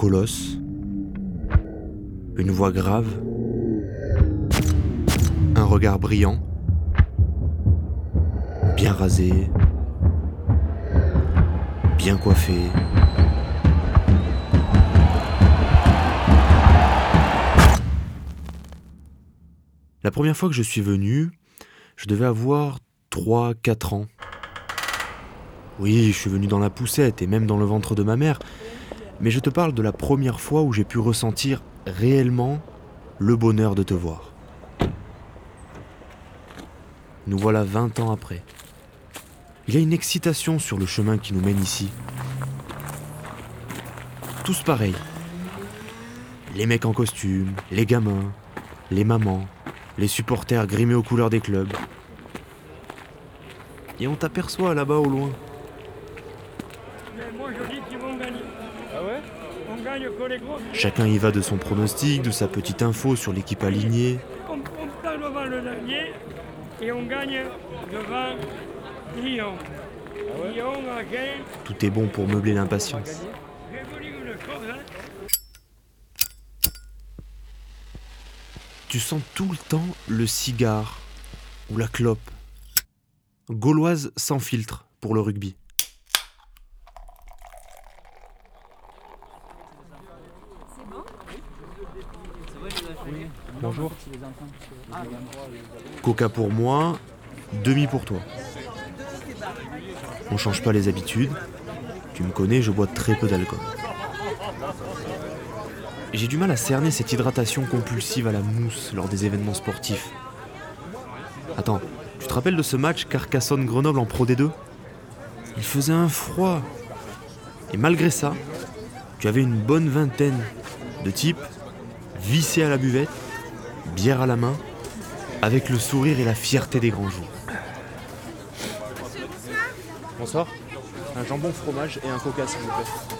colosse, une voix grave, un regard brillant, bien rasé, bien coiffé. La première fois que je suis venu, je devais avoir 3-4 ans. Oui, je suis venu dans la poussette et même dans le ventre de ma mère, mais je te parle de la première fois où j'ai pu ressentir réellement le bonheur de te voir. Nous voilà 20 ans après. Il y a une excitation sur le chemin qui nous mène ici. Tous pareils. Les mecs en costume, les gamins, les mamans, les supporters grimés aux couleurs des clubs. Et on t'aperçoit là-bas au loin. Mais moi je dis qu'ils vont gagner. Ah ouais On gagne que les gros. Chacun y va de son pronostic, de sa petite info sur l'équipe alignée. Tout est bon pour meubler l'impatience. Tu sens tout le temps le cigare ou la clope. Gauloise sans filtre pour le rugby. Bonjour. Coca pour moi, demi pour toi. On change pas les habitudes. Tu me connais, je bois très peu d'alcool. J'ai du mal à cerner cette hydratation compulsive à la mousse lors des événements sportifs. Attends, tu te rappelles de ce match Carcassonne-Grenoble en Pro D2 Il faisait un froid. Et malgré ça, tu avais une bonne vingtaine de types vissés à la buvette, bière à la main, avec le sourire et la fierté des grands jours. Bonsoir. Un jambon fromage et un coca s'il vous plaît.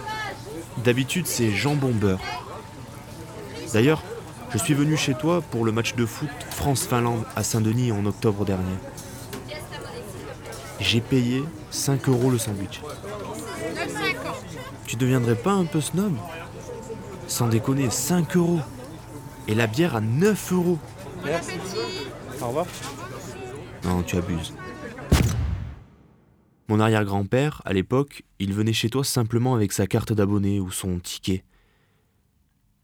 D'habitude, c'est jambon beurre. D'ailleurs, je suis venu chez toi pour le match de foot France-Finlande à Saint-Denis en octobre dernier. J'ai payé 5 euros le sandwich. Tu deviendrais pas un peu snob? Sans déconner, 5 euros. Et la bière à 9 euros. Merci. Au revoir. Non, tu abuses. Mon arrière-grand-père, à l'époque, il venait chez toi simplement avec sa carte d'abonné ou son ticket.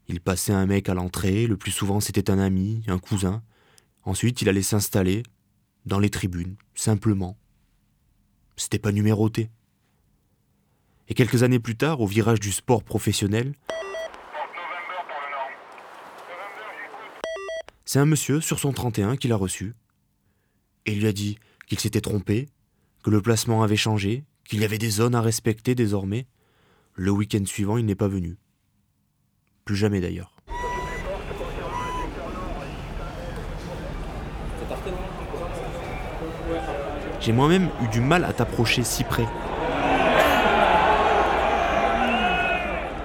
Il passait un mec à l'entrée, le plus souvent c'était un ami, un cousin. Ensuite, il allait s'installer dans les tribunes, simplement. C'était pas numéroté. Et quelques années plus tard, au virage du sport professionnel, c'est un monsieur sur son 31 qui l'a reçu. Et il lui a dit qu'il s'était trompé, que le placement avait changé, qu'il y avait des zones à respecter désormais. Le week-end suivant, il n'est pas venu. Plus jamais d'ailleurs. J'ai moi-même eu du mal à t'approcher si près.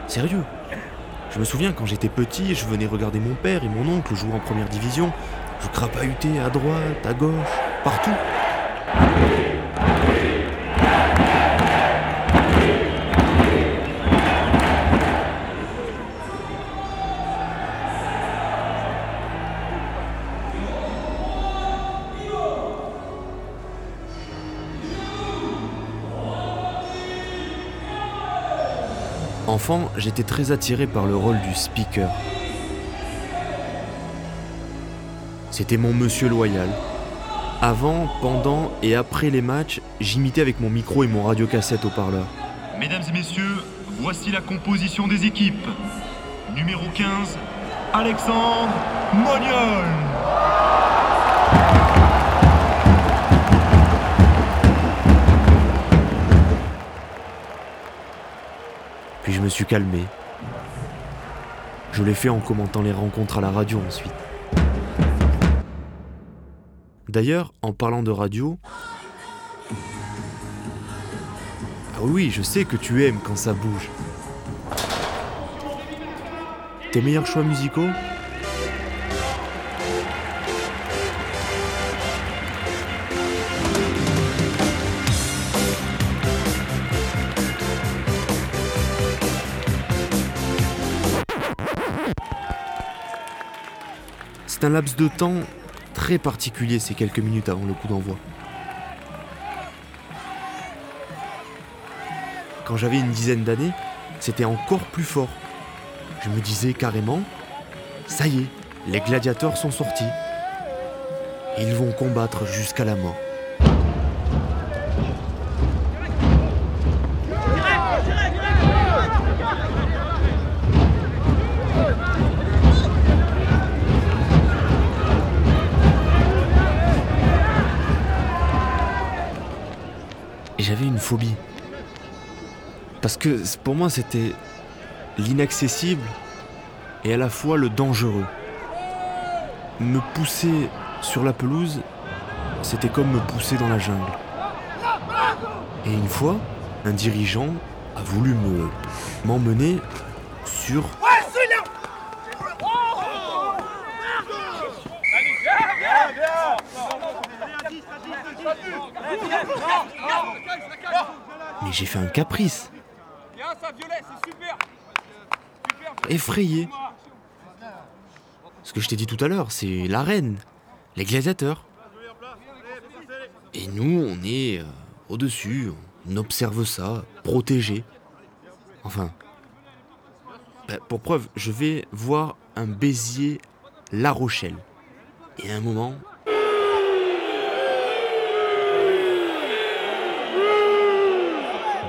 Sérieux? Je me souviens quand j'étais petit, je venais regarder mon père et mon oncle jouer en première division. Je crapahutais à droite, à gauche, partout. Enfant, j'étais très attiré par le rôle du speaker. C'était mon monsieur loyal. Avant, pendant et après les matchs, j'imitais avec mon micro et mon radiocassette au parleur. Mesdames et messieurs, voici la composition des équipes. Numéro 15, Alexandre Mognol. Puis je me suis calmé. Je l'ai fait en commentant les rencontres à la radio ensuite. D'ailleurs, en parlant de radio... Ah oui, je sais que tu aimes quand ça bouge. Tes meilleurs choix musicaux? C'est un laps de temps très particulier ces quelques minutes avant le coup d'envoi. Quand j'avais une dizaine d'années, c'était encore plus fort. Je me disais carrément, ça y est, les gladiateurs sont sortis. Ils vont combattre jusqu'à la mort. Une phobie. Parce que pour moi, c'était l'inaccessible et à la fois le dangereux. Me pousser sur la pelouse, c'était comme me pousser dans la jungle. Et une fois, un dirigeant a voulu me m'emmener sur Mais j'ai fait un caprice. Effrayé. Ce que je t'ai dit tout à l'heure, c'est l'arène, les gladiateurs. Et nous, on est euh, au-dessus, on observe ça, protégé. Enfin, bah, pour preuve, je vais voir un Béziers La Rochelle. Et à un moment,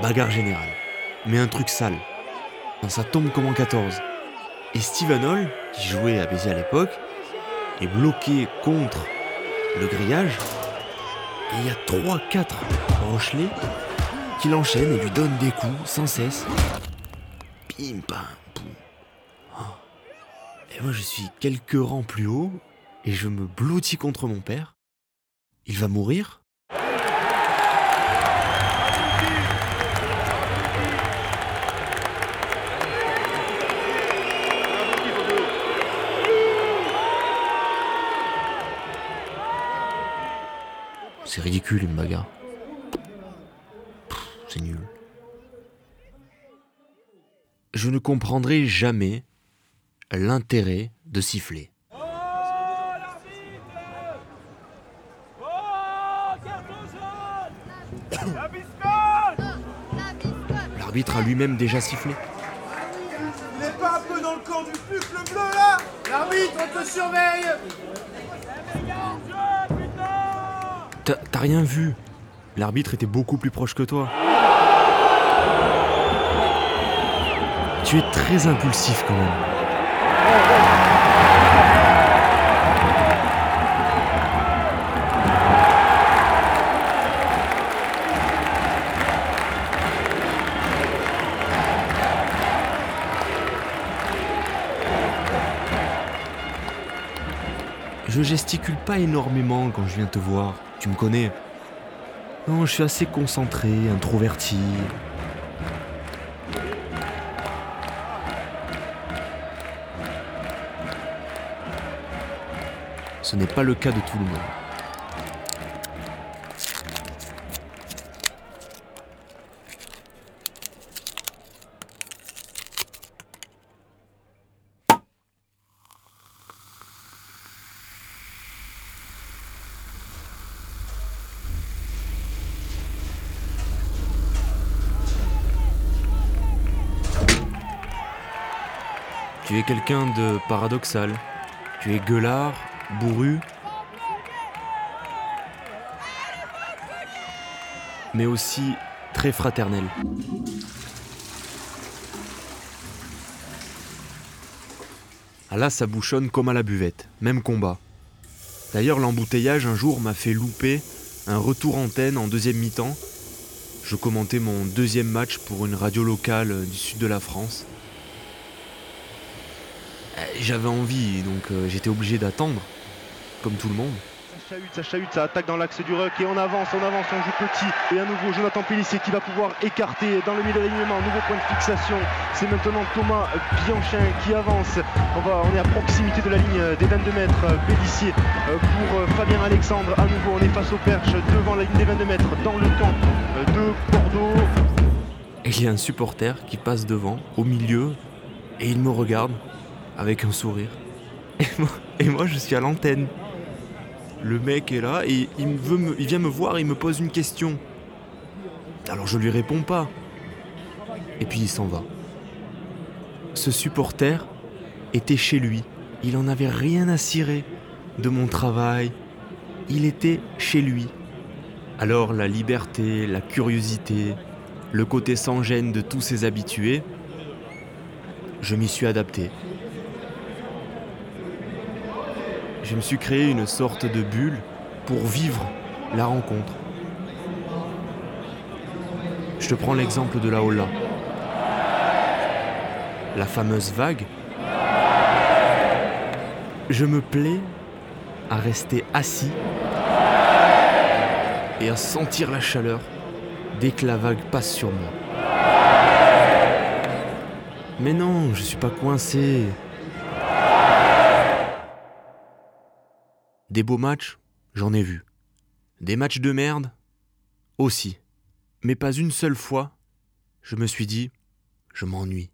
bagarre générale. Mais un truc sale. Ça tombe comme en 14. Et Steven Hall, qui jouait à Béziers à l'époque, est bloqué contre le grillage. Et il y a 3-4 Rochelais qui l'enchaînent et lui donnent des coups sans cesse. Pim pam poum. Oh. Et moi je suis quelques rangs plus haut et je me blottis contre mon père. Il va mourir C'est ridicule une bagarre. C'est nul. Je ne comprendrai jamais l'intérêt de siffler. L'arbitre a lui-même déjà sifflé. Il est pas un peu dans le camp du bucle bleu là? L'arbitre, on te surveille T'as rien vu L'arbitre était beaucoup plus proche que toi. Tu es très impulsif quand même. Je gesticule pas énormément quand je viens te voir. Tu me connais. Non, je suis assez concentré, introverti. Ce n'est pas le cas de tout le monde. Tu es quelqu'un de paradoxal. Tu es gueulard, bourru, mais aussi très fraternel. Ah là, ça bouchonne comme à la buvette, même combat. D'ailleurs, l'embouteillage un jour m'a fait louper un retour antenne en deuxième mi-temps. Je commentais mon deuxième match pour une radio locale du sud de la France. J'avais envie, donc euh, j'étais obligé d'attendre, comme tout le monde. Ça chahute, ça chahute, ça attaque dans l'axe du ruck et on avance, on avance, on joue petit. Et à nouveau, Jonathan Pellissier qui va pouvoir écarter dans le milieu d'alignement. Nouveau point de fixation. C'est maintenant Thomas Bianchin qui avance. On, va, on est à proximité de la ligne des 22 mètres. Pellissier euh, pour euh, Fabien Alexandre. À nouveau, on est face au perche devant la ligne des 22 mètres dans le camp de Bordeaux. Et il y a un supporter qui passe devant, au milieu, et il me regarde avec un sourire. Et moi, je suis à l'antenne. Le mec est là et il vient me voir, il me pose une question. Alors je lui réponds pas. Et puis il s'en va. Ce supporter était chez lui. Il en avait rien à cirer de mon travail. Il était chez lui. Alors la liberté, la curiosité, le côté sans gêne de tous ses habitués, je m'y suis adapté. Je me suis créé une sorte de bulle pour vivre la rencontre. Je te prends l'exemple de la Holla. La fameuse vague. Je me plais à rester assis et à sentir la chaleur dès que la vague passe sur moi. Mais non, je suis pas coincé. Des beaux matchs, j'en ai vu. Des matchs de merde, aussi. Mais pas une seule fois, je me suis dit, je m'ennuie.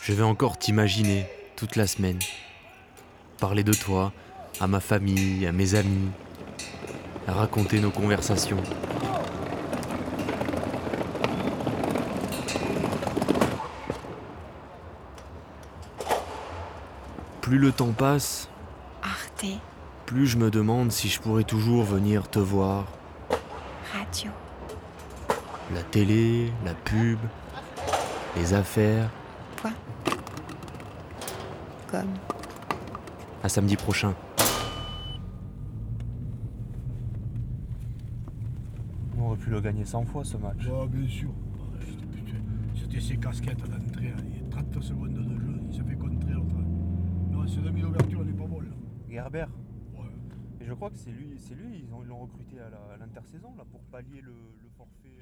Je vais encore t'imaginer toute la semaine. Parler de toi, à ma famille, à mes amis, raconter nos conversations. Plus le temps passe, Arte plus je me demande si je pourrais toujours venir te voir. Radio. La télé, la pub, les affaires. Point. Comme. À samedi prochain. Aurait pu le gagner 100 fois ce match. Ouais, bien sûr. C'était- ses casquettes à l'entrée. hein. Il y a 30 secondes de jeu. Il s'est fait contrer l'autre. Non, ses demi d'ouverture, elle est pas bonne. Gerber. Ouais. Et je crois que c'est lui, c'est lui, ils ont- ils l'ont recruté à l'intersaison là pour pallier le, le forfait.